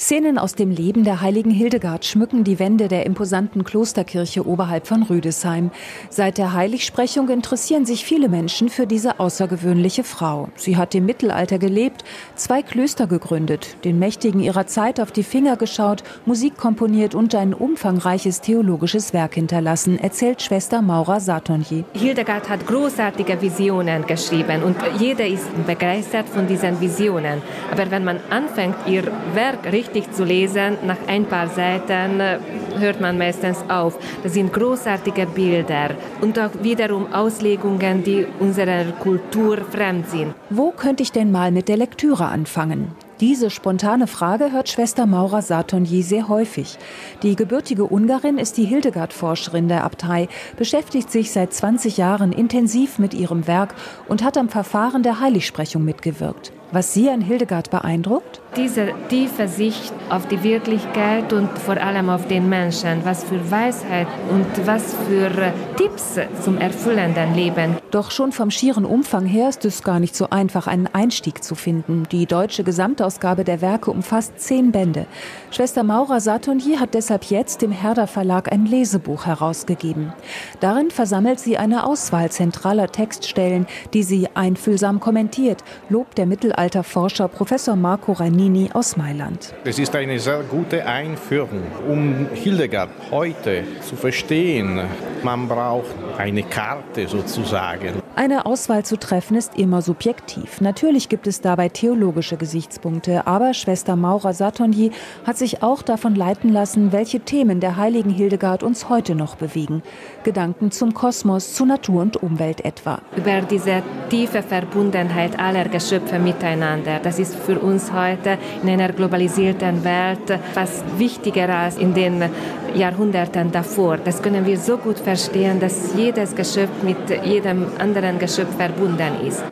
Szenen aus dem Leben der heiligen Hildegard schmücken die Wände der imposanten Klosterkirche oberhalb von Rüdesheim. Seit der Heiligsprechung interessieren sich viele Menschen für diese außergewöhnliche Frau. Sie hat im Mittelalter gelebt, zwei Klöster gegründet, den Mächtigen ihrer Zeit auf die Finger geschaut, Musik komponiert und ein umfangreiches theologisches Werk hinterlassen, erzählt Schwester Maura Satonji. Hildegard hat großartige Visionen geschrieben und jeder ist begeistert von diesen Visionen. Aber wenn man anfängt, ihr Werk richtig richtig zu lesen. Nach ein paar Seiten äh, hört man meistens auf. Das sind großartige Bilder und auch wiederum Auslegungen, die unserer Kultur fremd sind. Wo könnte ich denn mal mit der Lektüre anfangen? Diese spontane Frage hört Schwester Maura Satonji sehr häufig. Die gebürtige Ungarin ist die Hildegard-Forscherin der Abtei, beschäftigt sich seit 20 Jahren intensiv mit ihrem Werk und hat am Verfahren der Heiligsprechung mitgewirkt. Was Sie an Hildegard beeindruckt? Diese tiefe Sicht auf die Wirklichkeit und vor allem auf den Menschen. Was für Weisheit und was für Tipps zum erfüllenden Leben. Doch schon vom schieren Umfang her ist es gar nicht so einfach, einen Einstieg zu finden. Die deutsche Gesamtausgabe der Werke umfasst zehn Bände. Schwester Maura Satonji hat deshalb jetzt im Herder Verlag ein Lesebuch herausgegeben. Darin versammelt sie eine Auswahl zentraler Textstellen, die sie einfühlsam kommentiert, lobt der Mittelalterforscher Professor Marco Ranini aus Mailand. Es ist eine sehr gute Einführung, um Hildegard heute zu verstehen. Man braucht eine Karte sozusagen. Eine Auswahl zu treffen ist immer subjektiv. Natürlich gibt es dabei theologische Gesichtspunkte, aber Schwester Maura Satonji hat sich auch davon leiten lassen, welche Themen der heiligen Hildegard uns heute noch bewegen. Gedanken zum Kosmos, zu Natur und Umwelt etwa. Über diese tiefe Verbundenheit aller Geschöpfe miteinander, das ist für uns heute in einer globalisierten Welt was wichtiger als in den Jahrhunderten davor. Das können wir so gut verstehen, dass jedes Geschöpf mit jedem anderen Geschöpf verbunden ist.